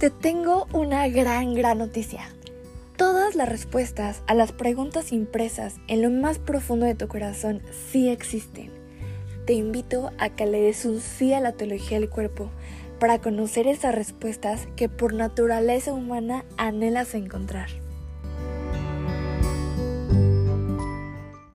Te tengo una gran, gran noticia. Todas las respuestas a las preguntas impresas en lo más profundo de tu corazón sí existen. Te invito a que le des un sí a la teología del cuerpo para conocer esas respuestas que por naturaleza humana anhelas encontrar.